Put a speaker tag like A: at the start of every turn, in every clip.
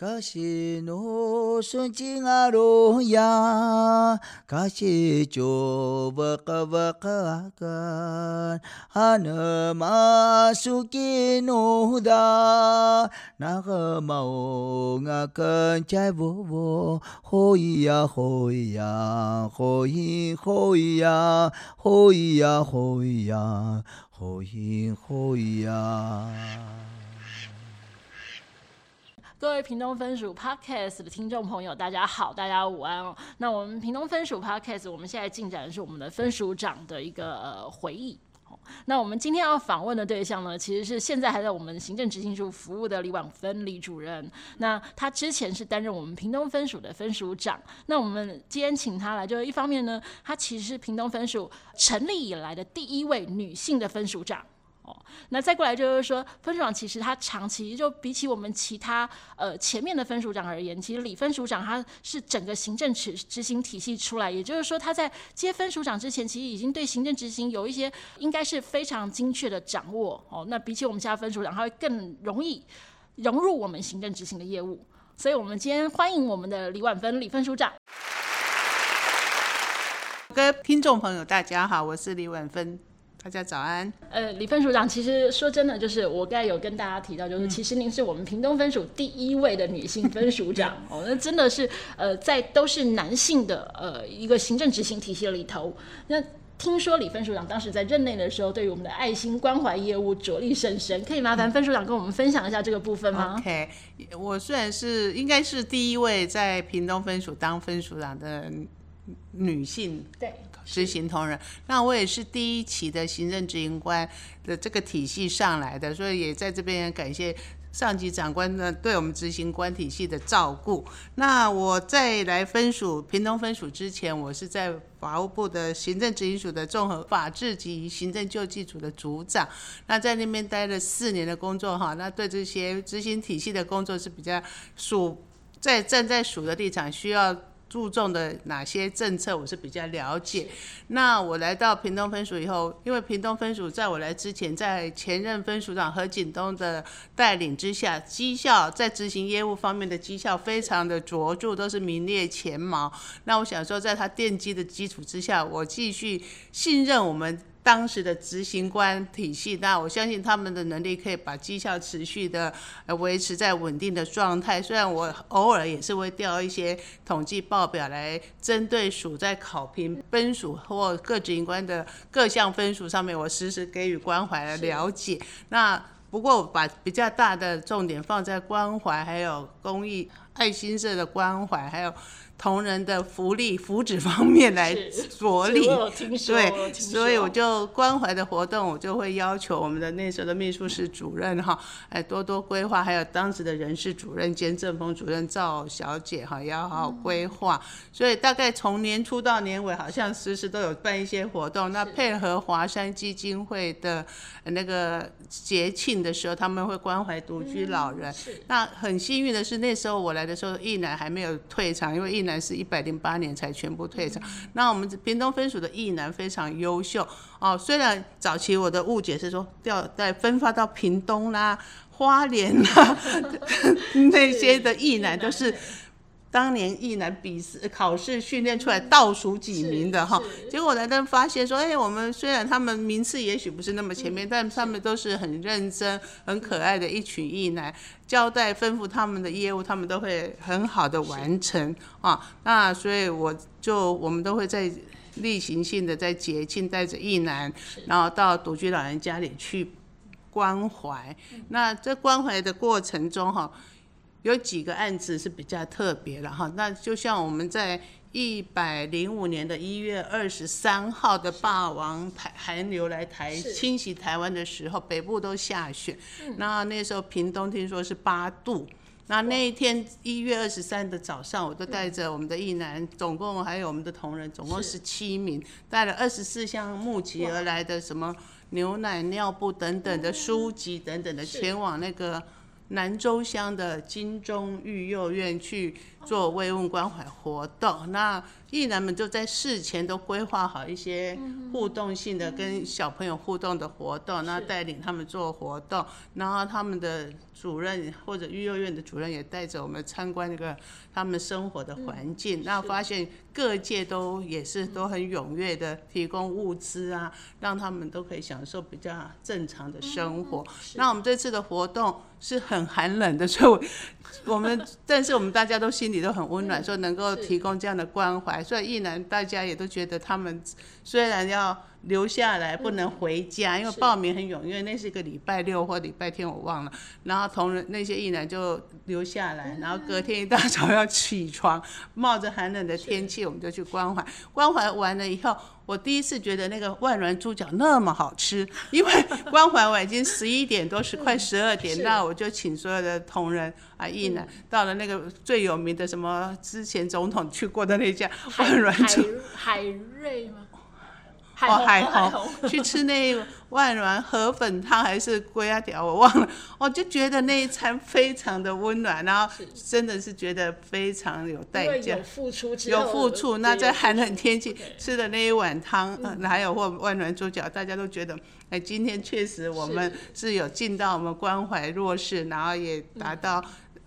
A: かしのすちがろや。かしちょばかばかか。はなますきのだ。ながまおがかんちゃいぼぼ。ほいやほいや。ほいほいや。ほいやほいや。ほいほいや。
B: 各位屏东分署 Podcast 的听众朋友，大家好，大家午安哦。那我们屏东分署 Podcast，我们现在进展的是我们的分署长的一个、呃、回忆。那我们今天要访问的对象呢，其实是现在还在我们行政执行处服务的李婉芬李主任。那他之前是担任我们屏东分署的分署长。那我们今天请他来，就是一方面呢，他其实是屏东分署成立以来的第一位女性的分署长。那再过来就是说，分署长其实他长期就比起我们其他呃前面的分署长而言，其实李分署长他是整个行政执执行体系出来，也就是说他在接分署长之前，其实已经对行政执行有一些应该是非常精确的掌握哦。那比起我们其他分署长，他会更容易融入我们行政执行的业务。所以我们今天欢迎我们的李婉芬李分署长。
C: 各位听众朋友，大家好，我是李婉芬。大家早安。
B: 呃，李分署长，其实说真的，就是我刚才有跟大家提到，就是其实您是我们屏东分署第一位的女性分署长 哦，那真的是呃，在都是男性的呃一个行政执行体系里头。那听说李分署长当时在任内的时候，对于我们的爱心关怀业务着力甚深，可以麻烦分署长跟我们分享一下这个部分吗
C: ？OK，我虽然是应该是第一位在屏东分署当分署长的女性，对。执行同仁，那我也是第一期的行政执行官的这个体系上来的，所以也在这边感谢上级长官呢对我们执行官体系的照顾。那我在来分署屏东分署之前，我是在法务部的行政执行署的综合法制及行政救济组的组长，那在那边待了四年的工作哈，那对这些执行体系的工作是比较属在站在署的立场需要。注重的哪些政策，我是比较了解。那我来到屏东分署以后，因为屏东分署在我来之前，在前任分署长何景东的带领之下，绩效在执行业务方面的绩效非常的卓著，都是名列前茅。那我想说，在他奠基的基础之下，我继续信任我们。当时的执行官体系，那我相信他们的能力可以把绩效持续的维持在稳定的状态。虽然我偶尔也是会调一些统计报表来针对署在考评分数或各执行官的各项分数上面，我实时给予关怀的了解。那不过把比较大的重点放在关怀，还有公益爱心社的关怀，还有。同仁的福利 福祉方面来着力，对，所以我就关怀的活动，我就会要求我们的那时候的秘书室主任哈，哎，多多规划，还有当时的人事主任兼政风主任赵小姐哈，也要好好规划。所以大概从年初到年尾，好像时时都有办一些活动。那配合华山基金会的那个节庆的时候，他们会关怀独居老人。那很幸运的是，那时候我来的时候，一男还没有退场，因为一男。是一百零八年才全部退场。那我们屏东分署的艺男非常优秀哦。虽然早期我的误解是说调在分发到屏东啦、花莲啦 那些的艺男都是。当年役男笔试考试训练出来倒数几名的哈，结果来的发现说，哎，我们虽然他们名次也许不是那么前面，但他们都是很认真、很可爱的一群役男，交代吩咐他们的业务，他们都会很好的完成啊。那所以我就我们都会在例行性的在节庆带着役男，然后到独居老人家里去关怀。那在关怀的过程中哈。有几个案子是比较特别的哈，那就像我们在一百零五年的一月二十三号的霸王台寒流来台侵袭台湾的时候，北部都下雪，那那时候屏东听说是八度，那那一天一月二十三的早上，我都带着我们的一男，总共还有我们的同仁，总共十七名，带了二十四箱募集而来的什么牛奶、尿布等等的书籍等等的，前往那个。南州乡的金钟育幼院去做慰问关怀活动。那艺男们就在事前都规划好一些互动性的跟小朋友互动的活动，那带领他们做活动，然后他们的主任或者育幼院的主任也带着我们参观那个他们生活的环境，那发现各界都也是都很踊跃的提供物资啊，让他们都可以享受比较正常的生活。那我们这次的活动是很寒冷的，所以我们但是我们大家都心里都很温暖，说能够提供这样的关怀。所以艺男大家也都觉得他们虽然要留下来，不能回家，因为报名很踊跃，那是一个礼拜六或礼拜天我忘了。然后同仁那些艺男就留下来，然后隔天一大早要起床，冒着寒冷的天气，我们就去关怀。关怀完了以后，我第一次觉得那个万峦猪脚那么好吃，因为关怀完已经十一点多，是快十二点，那我就请所有的同仁啊艺男到了那个最有名的什么之前总统去过的那家万峦猪
B: 海海瑞吗？
C: 哦，海虹 去吃那万峦河粉汤还是龟仔条，我忘了。我就觉得那一餐非常的温暖，然后真的是觉得非常有代价，
B: 有付出，
C: 有付出。那在寒冷天气吃的那一碗汤，嗯，还有或万峦猪脚，大家都觉得，哎，今天确实我们是有尽到我们关怀弱势，然后也达到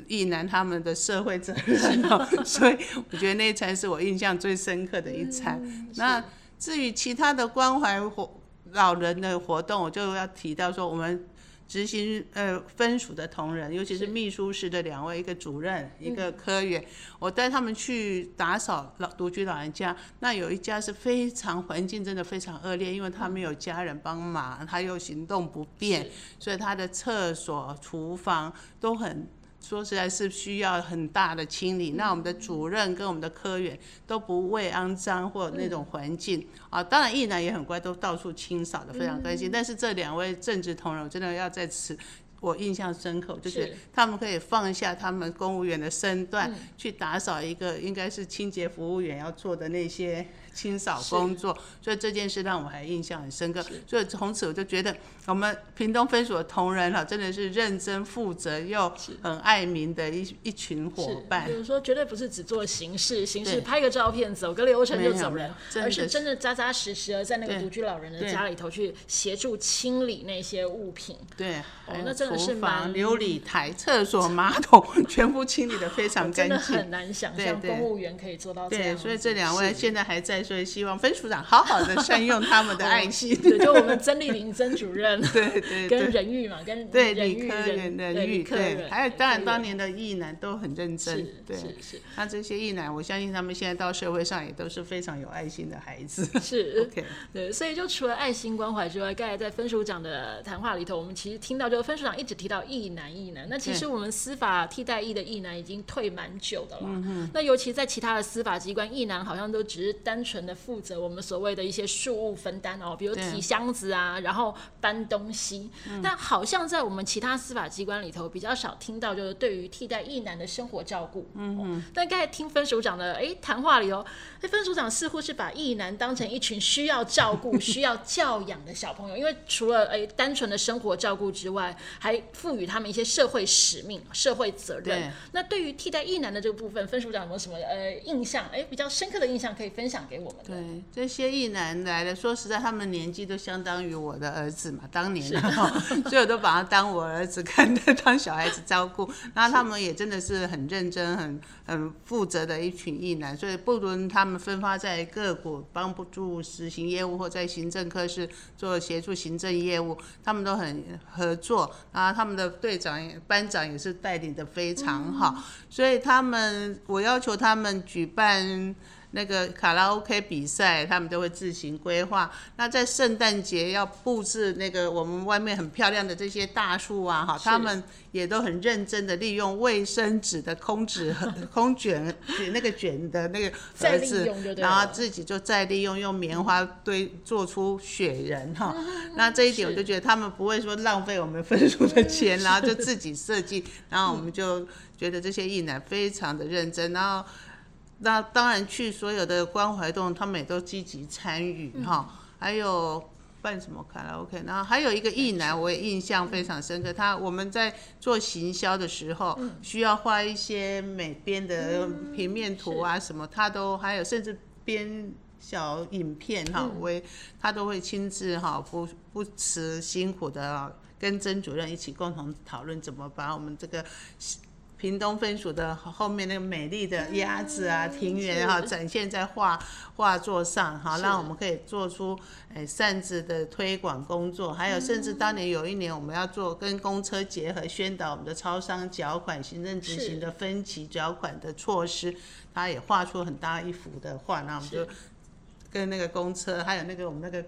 C: 艺男他们的社会责任。所以我觉得那一餐是我印象最深刻的一餐。那。至于其他的关怀活老人的活动，我就要提到说，我们执行呃分署的同仁，尤其是秘书室的两位，一个主任，一个科员，嗯、我带他们去打扫老独居老人家。那有一家是非常环境真的非常恶劣，因为他没有家人帮忙，他又行动不便，所以他的厕所、厨房都很。说实在是需要很大的清理，那我们的主任跟我们的科员都不畏肮脏或那种环境啊，当然艺男也很乖，都到处清扫的非常开心。但是这两位正直同仁，我真的要在此，我印象深刻，就是他们可以放下他们公务员的身段，去打扫一个应该是清洁服务员要做的那些。清扫工作，所以这件事让我还印象很深刻。所以从此我就觉得，我们屏东分所的同仁哈，真的是认真负责又很爱民的一一群伙伴。
B: 比如说，绝对不是只做形式，形式拍个照片，走个流程就走人，而是真的扎扎实实的在那个独居老人的家里头去协助清理那些物品。
C: 对，
B: 哦，那真的是蛮
C: 琉璃台、厕所、马桶全部清理的非常 干净。真的
B: 很难想象公务员可以做到这样。
C: 对，所以这两位现在还在。所以希望分署长好好的善用他们的爱心。
B: 对，就我们曾丽玲曾主任，
C: 对对，
B: 跟人玉嘛，跟
C: 对李科人的育，对，还有当然当年的艺男都很认真，对，是是。那这些艺男，我相信他们现在到社会上也都是非常有爱心的孩子。
B: 是，OK，对，所以就除了爱心关怀之外，刚才在分署长的谈话里头，我们其实听到就是分署长一直提到艺男艺男，那其实我们司法替代役的艺男已经退蛮久的了，嗯，那尤其在其他的司法机关，艺男好像都只是单纯。的负责我们所谓的一些事务分担哦，比如提箱子啊，然后搬东西。但好像在我们其他司法机关里头比较少听到，就是对于替代役男的生活照顾。嗯嗯。但刚才听分署长的哎谈话里头，哎分署长似乎是把役男当成一群需要照顾、需要教养的小朋友，因为除了哎单纯的生活照顾之外，还赋予他们一些社会使命、社会责任。对。那对于替代役男的这个部分，分署长有没有什么呃印象？哎，比较深刻的印象可以分享给我？
C: 对这些艺男来的，说实在，他们年纪都相当于我的儿子嘛，当年的，所以我都把他当我儿子看待，当小孩子照顾。然后他们也真的是很认真、很很负责的一群艺男，所以不论他们分发在各国帮助实行业务，或在行政科室做协助行政业务，他们都很合作。然后他们的队长、班长也是带领的非常好，所以他们，我要求他们举办。那个卡拉 OK 比赛，他们都会自行规划。那在圣诞节要布置那个我们外面很漂亮的这些大树啊，哈，他们也都很认真的利用卫生纸的空纸、空卷卷那个卷的那个盒子，然后自己就再利用用棉花堆做出雪人哈。那这一点我就觉得他们不会说浪费我们分数的钱，然后就自己设计，然后我们就觉得这些艺男非常的认真，然后。那当然，去所有的关怀动，他们也都积极参与哈。还有办什么卡拉 OK，然后还有一个艺男，我也印象非常深刻。他我们在做行销的时候，需要画一些美编的平面图啊什么，他都还有甚至编小影片哈，我他都会亲自哈不不辞辛苦的跟曾主任一起共同讨论怎么把我们这个。屏东分署的后面那个美丽的鸭子啊，庭园哈，展现在画画作上哈，让我们可以做出诶扇子的推广工作，还有甚至当年有一年我们要做跟公车结合，宣导我们的超商缴款行政执行的分期缴款的措施，他也画出很大一幅的画，那我们就跟那个公车，还有那个我们那个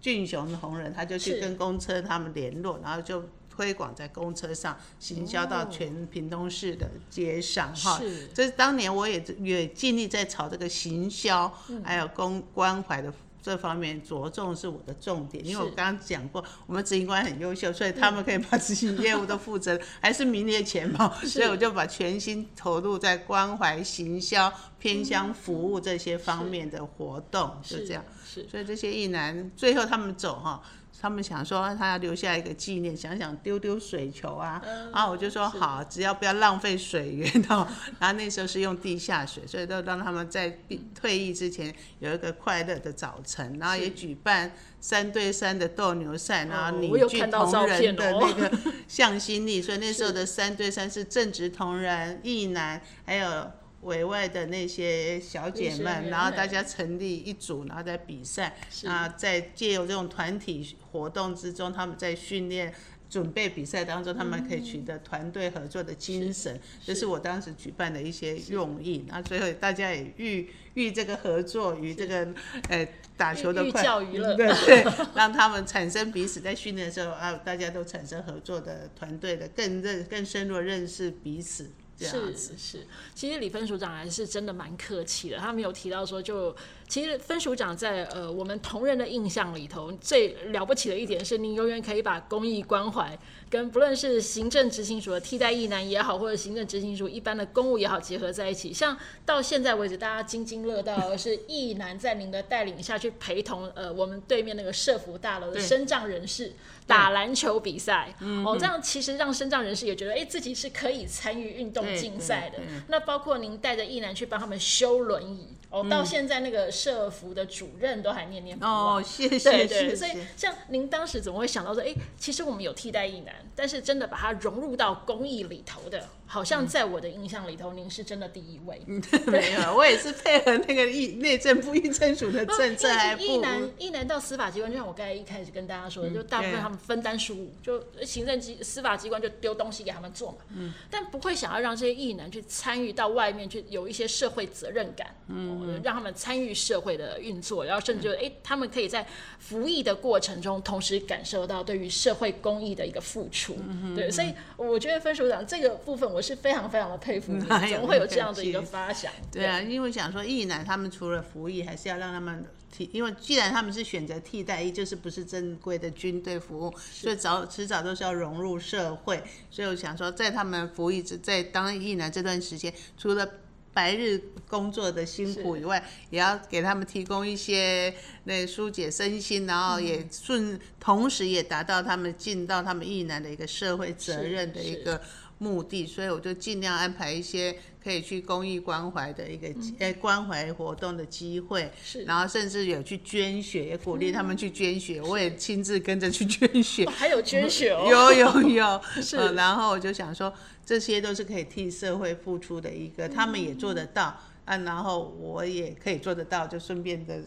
C: 俊雄的同仁，他就去跟公车他们联络，然后就。推广在公车上，行销到全屏东市的街上，哈、是，这是当年我也也尽力在朝这个行销，还有公关怀的这方面着重是我的重点，因为我刚刚讲过，我们执行官很优秀，所以他们可以把执行业务都负责，还是名列前茅，所以我就把全心投入在关怀、行销、偏乡服务这些方面的活动，就这样，所以这些一男最后他们走哈。他们想说他要留下一个纪念，想想丢丢水球啊，嗯、然后我就说好，只要不要浪费水源哦。然后那时候是用地下水，所以都让他们在退役之前有一个快乐的早晨，然后也举办三对三的斗牛赛，然后凝聚同仁的那个向心力。所以那时候的 三对三是正直同仁、艺男，还有。委外的那些小姐们，然后大家成立一组，然后在比赛，啊，在借由这种团体活动之中，他们在训练、准备比赛当中，他们可以取得团队合作的精神，这是我当时举办的一些用意。那最后大家也寓寓这个合作与这个呃打球的快乐，对对，让他们产生彼此在训练的时候啊，大家都产生合作的团队的更认更深入认识彼此。
B: 是是是，其实李分署长还是真的蛮客气的。他没有提到说就，就其实分署长在呃我们同仁的印象里头，最了不起的一点是，您永远可以把公益关怀跟不论是行政执行署的替代役男也好，或者行政执行署一般的公务也好结合在一起。像到现在为止，大家津津乐道的是役男在您的带领下去陪同呃我们对面那个社福大楼的身障人士。打篮球比赛，哦，这样其实让身障人士也觉得，哎、欸，自己是可以参与运动竞赛的。那包括您带着艺男去帮他们修轮椅，哦，到现在那个社服的主任都还念念不忘。
C: 哦，谢谢。
B: 对对，所以像您当时怎么会想到说，哎、欸，其实我们有替代艺男，但是真的把它融入到公益里头的。好像在我的印象里头，您是真的第一位。
C: 嗯、没有，我也是配合那个役内政部役政署的政策还不。役男
B: 役男到司法机关，就像我刚才一开始跟大家说的，嗯、就大部分他们分担事务，就行政机司法机关就丢东西给他们做嘛。嗯。但不会想要让这些役男去参与到外面去，有一些社会责任感。嗯。让他们参与社会的运作，然后甚至哎、欸，他们可以在服役的过程中，同时感受到对于社会公益的一个付出。嗯、对，所以我觉得分署长这个部分，我。是非常非常的佩服你，怎么会有这样的一个发想？
C: 对啊，因为想说役男他们除了服役，还是要让他们替，因为既然他们是选择替代役，就是不是正规的军队服务，所以早迟早都是要融入社会。所以我想说，在他们服役在当役男这段时间，除了白日工作的辛苦以外，也要给他们提供一些那疏解身心，然后也顺、嗯、同时也达到他们尽到他们役男的一个社会责任的一个。目的，所以我就尽量安排一些可以去公益关怀的一个诶、嗯、关怀活动的机会，是，然后甚至有去捐血，也鼓励他们去捐血，嗯、我也亲自跟着去捐血，
B: 还有捐血哦，
C: 有 有有，是、呃，然后我就想说，这些都是可以替社会付出的一个，他们也做得到，啊，然后我也可以做得到，就顺便的。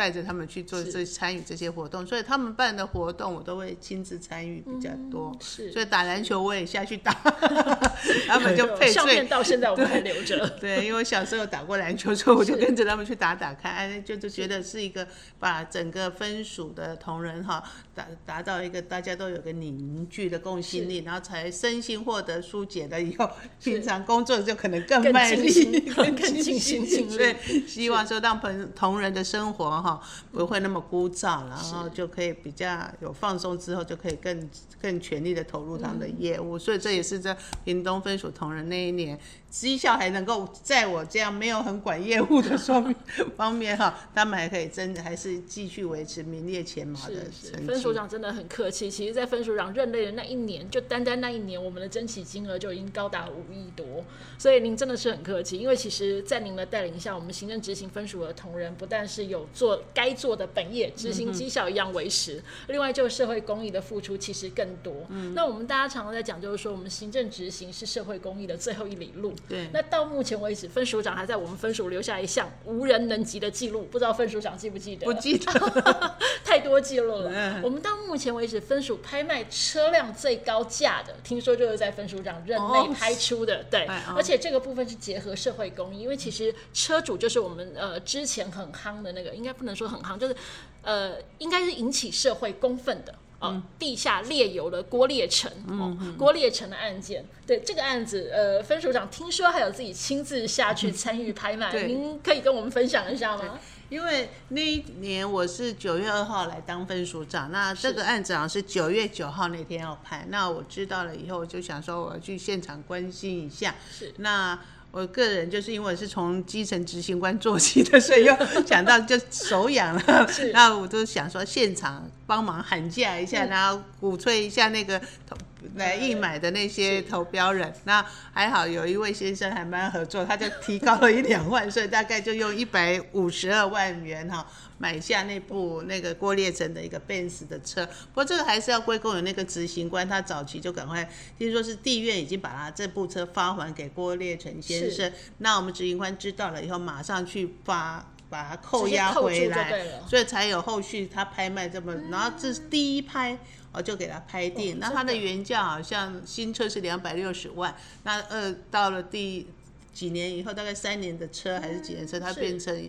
C: 带着他们去做这参与这些活动，所以他们办的活动我都会亲自参与比较多。嗯、是，所以打篮球我也下去打，他们就配
B: 相片到现在我们还留着。
C: 对，因为我小时候打过篮球，所以我就跟着他们去打打看，哎，就就觉得是一个把整个分属的同仁哈达达到一个大家都有个凝聚的共心力，然后才身心获得疏解的以后，平常工作就可能更卖力、更尽心尽力。希望说让朋同仁的生活哈。哈，不会那么枯燥，然后就可以比较有放松之后，就可以更更全力的投入他们的业务。所以这也是在屏东分署同仁那一年。绩效还能够在我这样没有很管业务的说明 方面哈，他们还可以真的还是继续维持名列前茅的成绩。
B: 分署长真的很客气，其实，在分署长任内的那一年，就单单那一年，我们的争取金额就已经高达五亿多，所以您真的是很客气。因为其实，在您的带领下，我们行政执行分署的同仁不但是有做该做的本业，执行绩效一样维持，嗯、另外就社会公益的付出其实更多。嗯、那我们大家常常在讲，就是说我们行政执行是社会公益的最后一里路。
C: 对，
B: 那到目前为止，分署长还在我们分署留下一项无人能及的记录，不知道分署长记不记得？
C: 不记得，
B: 太多记录了。嗯、我们到目前为止，分署拍卖车辆最高价的，听说就是在分署长任内拍出的。哦、对，而且这个部分是结合社会公益，因为其实车主就是我们呃之前很夯的那个，应该不能说很夯，就是呃应该是引起社会公愤的。哦，地下猎油的郭烈成，哦，郭烈成的案件，对这个案子，呃，分署长听说还有自己亲自下去参与拍卖，对。您可以跟我们分享一下吗？
C: 因为那一年我是九月二号来当分署长，那这个案子好像是九月九号那天要拍，那我知道了以后，我就想说我要去现场关心一下，是。那。我个人就是因为是从基层执行官做起的，所以又想到就手痒了，是 然后我就想说现场帮忙喊价一下，嗯、然后鼓吹一下那个投来应买的那些投标人。那还好有一位先生还蛮合作，他就提高了一两万，所以大概就用一百五十二万元哈。买下那部那个郭烈成的一个 Benz 的车，不过这个还是要归功于那个执行官，他早期就赶快听说是地院已经把他这部车发还给郭烈成先生，那我们执行官知道了以后，马上去发把它扣押回来，所以才有后续他拍卖这么，然后这是第一拍我就给他拍定，那他的原价好像新车是两百六十万，那呃到了第几年以后，大概三年的车还是几年车，它变成。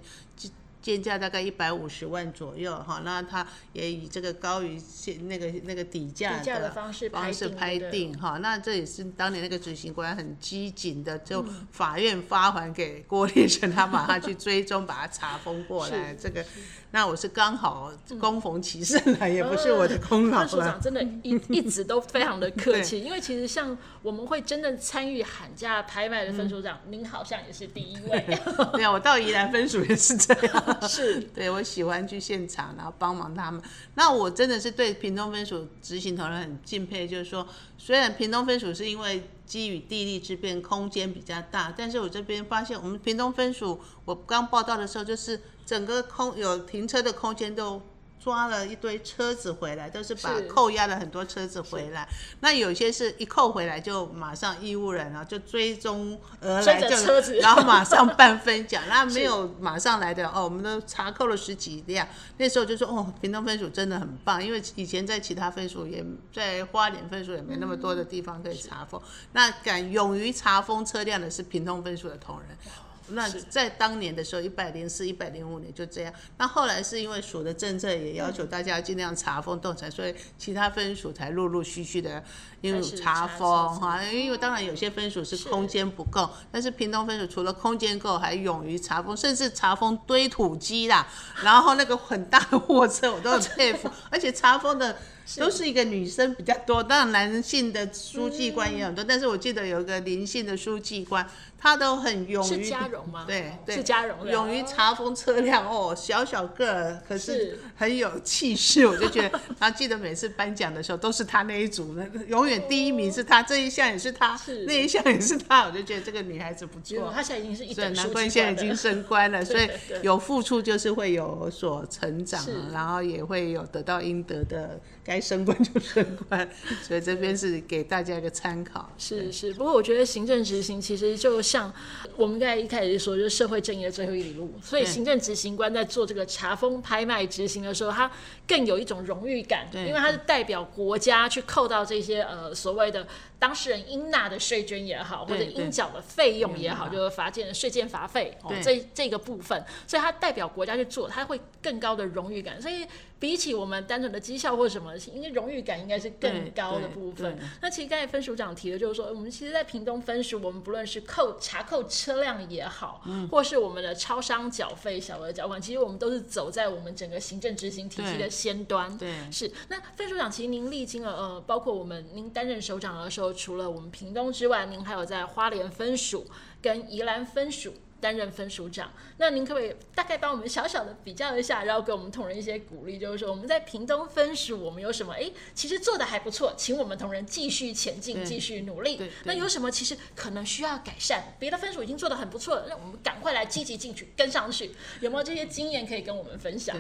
C: 鉴价大概一百五十万左右哈，那他也以这个高于现那个那个底价的方式方式拍定哈，那这也是当年那个执行官很机警的，就法院发还给郭立成，他马上去追踪，把他查封过来这个。那我是刚好恭逢其盛了，嗯、也不是我的功劳了。分署长
B: 真的一一直都非常的客气，因为其实像我们会真正参与喊价拍卖的分署长，嗯、您好像也是第一位。
C: 对啊，我到宜兰分署也是这样。是，对我喜欢去现场，然后帮忙他们。那我真的是对屏东分署执行同仁很敬佩，就是说，虽然屏东分署是因为基于地利之便，空间比较大，但是我这边发现，我们屏东分署，我刚报道的时候就是。整个空有停车的空间都抓了一堆车子回来，都是把扣押了很多车子回来。那有些是一扣回来就马上义务人啊，就追踪而来，就车子，然后马上办分奖。那没有马上来的哦，我们都查扣了十几辆。那时候就说哦，屏东分署真的很棒，因为以前在其他分署也在花莲分署也没那么多的地方可以查封。那敢勇于查封车辆的是屏东分署的同仁。那在当年的时候，一百零四、一百零五年就这样。那后来是因为署的政策也要求大家尽量查封动产，所以其他分署才陆陆续续的因为查封哈。因为当然有些分署是空间不够，但是屏东分署除了空间够，还勇于查封，甚至查封堆土机啦，然后那个很大的货车我都很佩服，而且查封的。都是一个女生比较多，当然男性的书记官也很多，嗯、但是我记得有一个林姓的书记官，他都很勇于，
B: 是嘉荣吗？
C: 对对，
B: 是嘉荣，
C: 勇于查封车辆哦，小小个儿，可是很有气势，我就觉得，他记得每次颁奖的时候都是他那一组的，永远第一名是他，这一项也是他，是。那一项也是他，我就觉得这个女孩子不错，
B: 她现在已经是一等
C: 难怪现在已经升官了，所以有付出就是会有所成长，然后也会有得到应得的。该升官就升官，所以这边是给大家一个参考。
B: 是是，不过我觉得行政执行其实就像我们刚才一开始说，就是社会正义的最后一里路。所以行政执行官在做这个查封拍卖执行的时候，他更有一种荣誉感，对。因为他是代表国家去扣到这些呃所谓的。当事人应纳的税捐也好，或者应缴的费用也好，就是罚件税件罚费哦，这这个部分，所以它代表国家去做，它会更高的荣誉感。所以比起我们单纯的绩效或什么，应该荣誉感应该是更高的部分。那其实刚才分署长提的就是说，我们其实，在屏东分署，我们不论是扣查扣车辆也好，嗯，或是我们的超商缴费、小额缴款，其实我们都是走在我们整个行政执行体系的先端。
C: 对，
B: 是。那分署长，其实您历经了呃，包括我们您担任首长的时候，除了我们屏东之外，您还有在花莲分署跟宜兰分署。担任分署长，那您可不可以大概帮我们小小的比较一下，然后给我们同仁一些鼓励，就是说我们在屏东分署我们有什么？哎，其实做的还不错，请我们同仁继续前进，继续努力。那有什么其实可能需要改善？别的分署已经做的很不错了，让我们赶快来积极进取跟上去。有没有这些经验可以跟我们分享？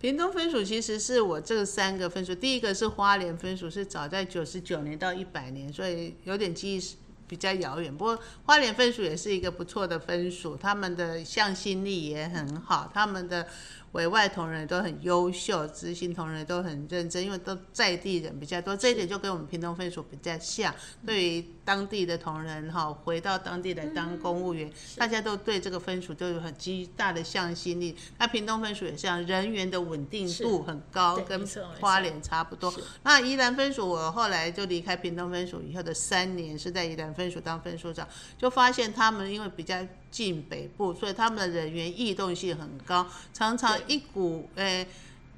C: 屏东分署其实是我这三个分署，第一个是花莲分署，是早在九十九年到一百年，所以有点记忆。比较遥远，不过花莲分数也是一个不错的分数，他们的向心力也很好，他们的。委外同仁都很优秀，执行同仁都很认真，因为都在地人比较多，这一点就跟我们屏东分署比较像。对于当地的同仁哈，回到当地来当公务员，嗯、大家都对这个分署都有很极大的向心力。那屏东分署也像人员的稳定度很高，跟花莲差不多。那宜兰分署，我后来就离开屏东分署以后的三年，是在宜兰分署当分署长，就发现他们因为比较。进北部，所以他们的人员异动性很高，常常一股诶、欸、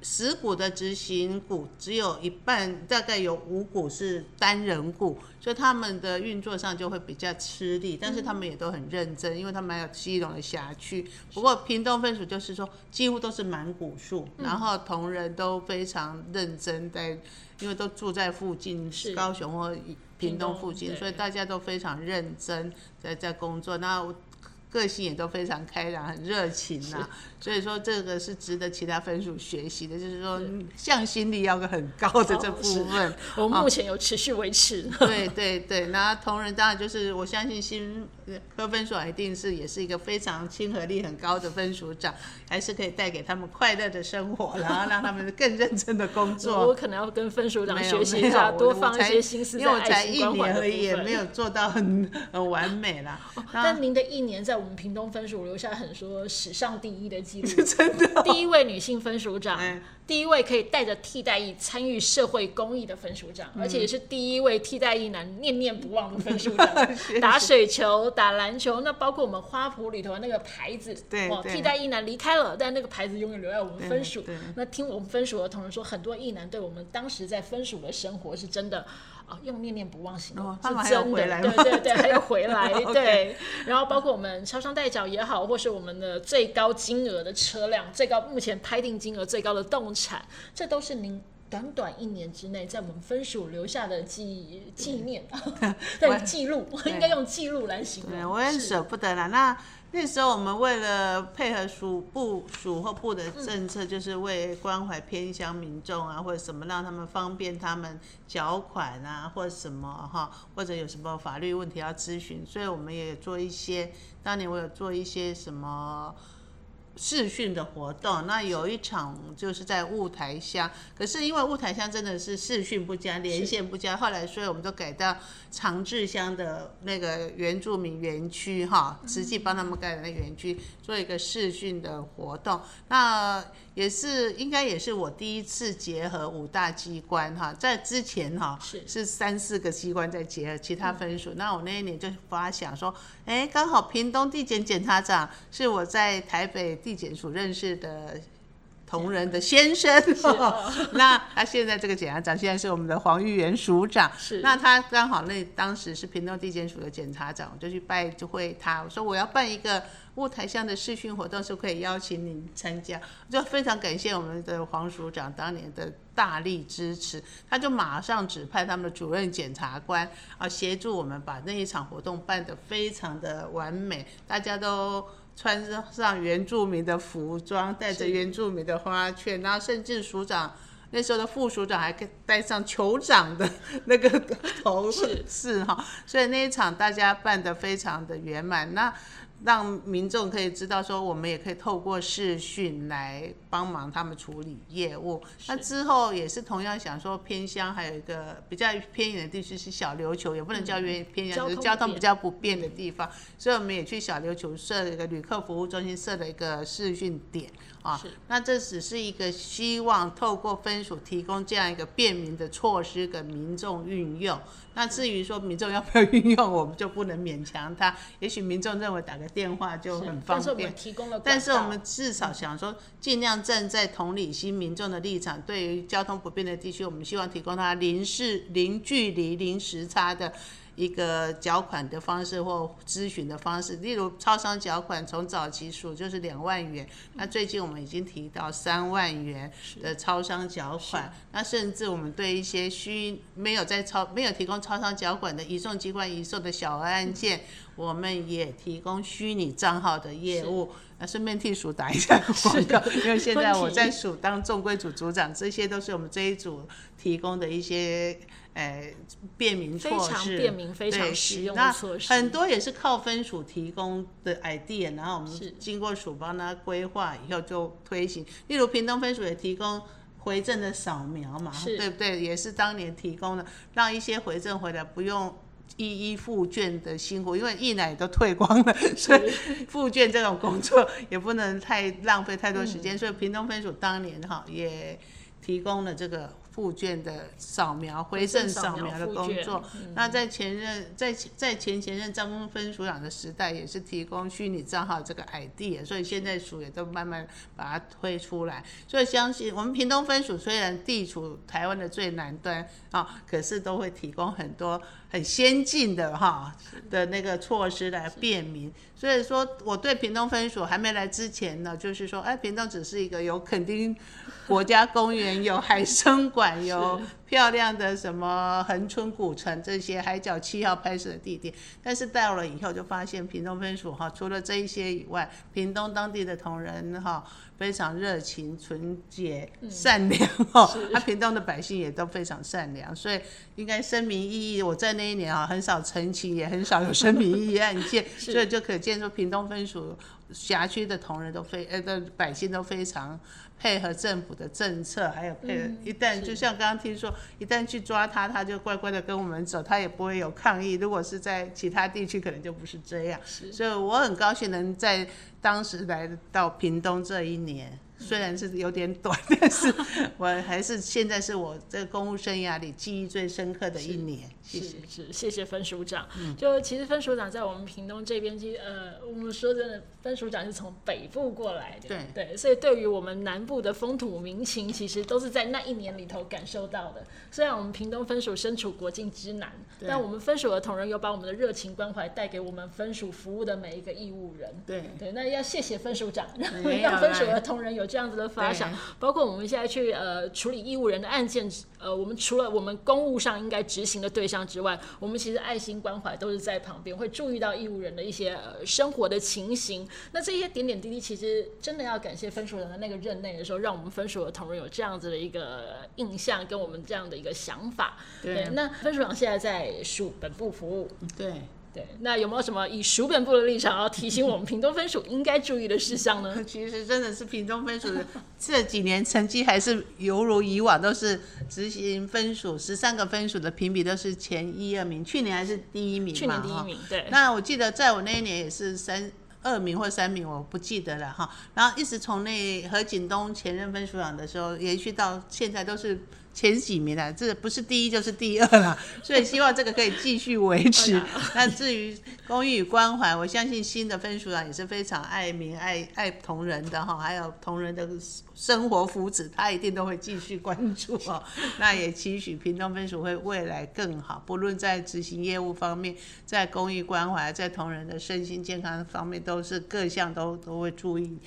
C: 十股的执行股只有一半，大概有五股是单人股，所以他们的运作上就会比较吃力。但是他们也都很认真，因为他们还有基隆的辖区。不过屏东分署就是说几乎都是满股数，然后同仁都非常认真在，因为都住在附近，高雄或屏东附近，所以大家都非常认真在在工作。那个性也都非常开朗，很热情呐、啊，所以说这个是值得其他分署学习的，就是说向心力要个很高的这部分。哦、
B: 我们目前有持续维持。
C: 哦、对对对，那同仁当然就是我相信新科分署一定是也是一个非常亲和力很高的分署长，还是可以带给他们快乐的生活，然后让他们更认真的工作。
B: 我可能要跟分署长学习一下，多放一些心思心。因为我才一年而已，
C: 也没有做到很很完美啦。
B: 哦、但您的一年在。我们屏东分署留下很多史上第一的记录，
C: 真的、哦，
B: 第一位女性分署长，嗯、第一位可以带着替代役参与社会公益的分署长，嗯、而且也是第一位替代役男念念不忘的分署长。打水球、打篮球，那包括我们花圃里头的那个牌子，
C: 对，
B: 哦，替代役男离开了，但那个牌子永远留在我们分署。那听我们分署的同仁说，很多役男对我们当时在分署的生活是真的。哦，用念念不忘形容，是真的，对对对，还要回来，对。然后包括我们超商代缴也好，或是我们的最高金额的车辆，最高目前拍定金额最高的动产，这都是您短短一年之内在我们分署留下的记纪念，对，记录，应该用记录来形容。
C: 对，我很舍不得了。那。那时候我们为了配合署部署或部的政策，就是为关怀偏乡民众啊，或者什么让他们方便他们缴款啊，或者什么哈，或者有什么法律问题要咨询，所以我们也做一些。当年我有做一些什么。视讯的活动，那有一场就是在雾台乡，可是因为雾台乡真的是视讯不佳，连线不佳，后来所以我们都改到长治乡的那个原住民园区哈，实际帮他们盖的那园区做一个视讯的活动，那。也是应该也是我第一次结合五大机关哈，在之前哈是。是三四个机关在结合其他分署，嗯、那我那一年就发想说，哎，刚好屏东地检检察长是我在台北地检署认识的同仁的先生，哦、那他现在这个检察长现在是我们的黄玉元署长，是。那他刚好那当时是屏东地检署的检察长，我就去拜就会他，我说我要办一个。雾台乡的视讯活动是可以邀请您参加，就非常感谢我们的黄署长当年的大力支持，他就马上指派他们的主任检察官啊协助我们把那一场活动办得非常的完美，大家都穿上原住民的服装，带着原住民的花圈，然后甚至署长那时候的副署长还可以戴上酋长的那个头饰哈，所以那一场大家办得非常的圆满。那让民众可以知道，说我们也可以透过视讯来帮忙他们处理业务。那之后也是同样想说，偏乡还有一个比较偏远的地区是小琉球，也不能叫偏偏乡，就是交通比较不便的地方。所以我们也去小琉球设了一个旅客服务中心，设了一个视讯点。啊。那这只是一个希望透过分署提供这样一个便民的措施给民众运用。那至于说民众要不要运用，我们就不能勉强他。也许民众认为打个电话就很方便，但是我们提供了，但是我们至少想说，尽量站在同理心民众的立场，对于交通不便的地区，我们希望提供他零时、零距离、零时差的。一个缴款的方式或咨询的方式，例如超商缴款，从早期数就是两万元，那最近我们已经提到三万元的超商缴款，那甚至我们对一些虚没有在超没有提供超商缴款的移送机关移送的小案件，我们也提供虚拟账号的业务。那顺便替署打一下广告，因为现在我在署当中规组组长，这些都是我们这一组提供的一些。呃，便民措施，非常便民，非常实用的措施。那很多也是靠分署提供的 idea，然后我们经过署帮他规划以后就推行。例如屏东分署也提供回证的扫描嘛，对不对？也是当年提供的，让一些回证回来不用一一复卷的辛苦，因为一奶都退光了，所以复卷这种工作也不能太浪费太多时间。嗯、所以屏东分署当年哈也提供了这个。附件的扫描、回正扫描的工作，嗯、那在前任、在在前前任张公分署长的时代，也是提供虚拟账号这个 idea，所以现在署也都慢慢把它推出来。所以相信我们屏东分署虽然地处台湾的最南端啊，可是都会提供很多很先进的哈的那个措施来便民。所以说，我对屏东分署还没来之前呢，就是说，哎，屏东只是一个有垦丁国家公园、有海生馆、有漂亮的什么恒春古城这些海角七号拍摄的地点。但是到了以后，就发现屏东分署哈，除了这一些以外，屏东当地的同仁哈。非常热情、纯洁、善良哦，他屏东的百姓也都非常善良，所以应该声名异议。我在那一年啊，很少陈情，也很少有声名异议案件，所以就可见说屏东分署辖区的同仁都非呃的百姓都非常。配合政府的政策，还有配合，一旦就像刚刚听说，一旦去抓他，他就乖乖的跟我们走，他也不会有抗议。如果是在其他地区，可能就不是这样。所以我很高兴能在当时来到屏东这一年。虽然是有点短，但是我还是现在是我这个公务生涯里记忆最深刻的一年。谢谢，
B: 是是谢谢分署长。嗯、就其实分署长在我们屏东这边，其实呃，我们说真的，分署长是从北部过来的，对对，所以对于我们南部的风土民情，其实都是在那一年里头感受到的。虽然我们屏东分署身处国境之南，但我们分署的同仁有把我们的热情关怀带给我们分署服务的每一个义务人。对对，那要谢谢分署长，让分署的同仁有这样子的发想，包括我们现在去呃处理义务人的案件，呃，我们除了我们公务上应该执行的对象之外，我们其实爱心关怀都是在旁边会注意到义务人的一些呃生活的情形。那这些点点滴滴，其实真的要感谢分署长的那个任内的时候，让我们分署的同仁有这样子的一个印象，跟我们这样的一个想法。对，对，那分署长现在在署本部服务。对。对，那有没有什么以署本部的立场要提醒我们屏东分署应该注意的事项呢？
C: 其实真的是屏东分署的 这几年成绩还是犹如以往，都是执行分署十三个分署的评比都是前一二名，去年还是第一名嘛？
B: 去年第一名，对。
C: 那我记得在我那一年也是三二名或三名，我不记得了哈。然后一直从那何景东前任分署长的时候延续到现在都是。前几名了，这不是第一就是第二啦，所以希望这个可以继续维持。那至于公益与关怀，我相信新的分署长也是非常爱民爱爱同仁的哈，还有同仁的生活福祉，他一定都会继续关注哦。那也期许屏东分署会未来更好，不论在执行业务方面，在公益关怀，在同仁的身心健康方面，都是各项都都会注意。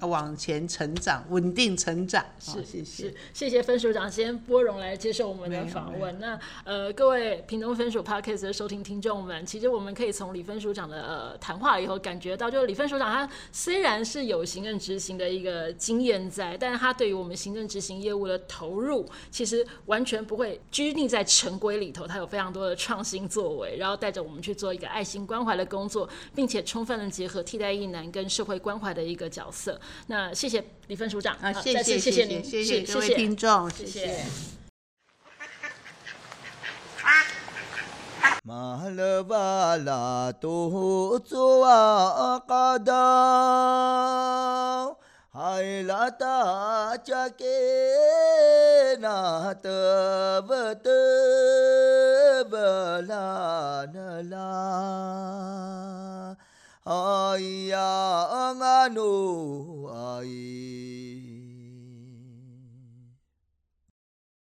C: 往前成长，稳定成长。是，谢谢，是，谢
B: 谢分署长今天拨冗来接受我们的访问。那呃，各位屏东分署 Podcast 的收听听众们，其实我们可以从李分署长的呃谈话以后感觉到，就是李分署长他虽然是有行政执行的一个经验在，但是他对于我们行政执行业务的投入，其实完全不会拘泥在成规里头，他有非常多的创新作为，然后带着我们去做一个爱心关怀的工作，并且充分的结合替代役男跟社会关怀的一个角色。那谢谢李分署长
C: 啊，谢谢谢谢您，谢谢各位听众，谢谢。马勒巴拉多祖啊，阿嘎
A: 达。na te ve 哎呀，阿奴，哎。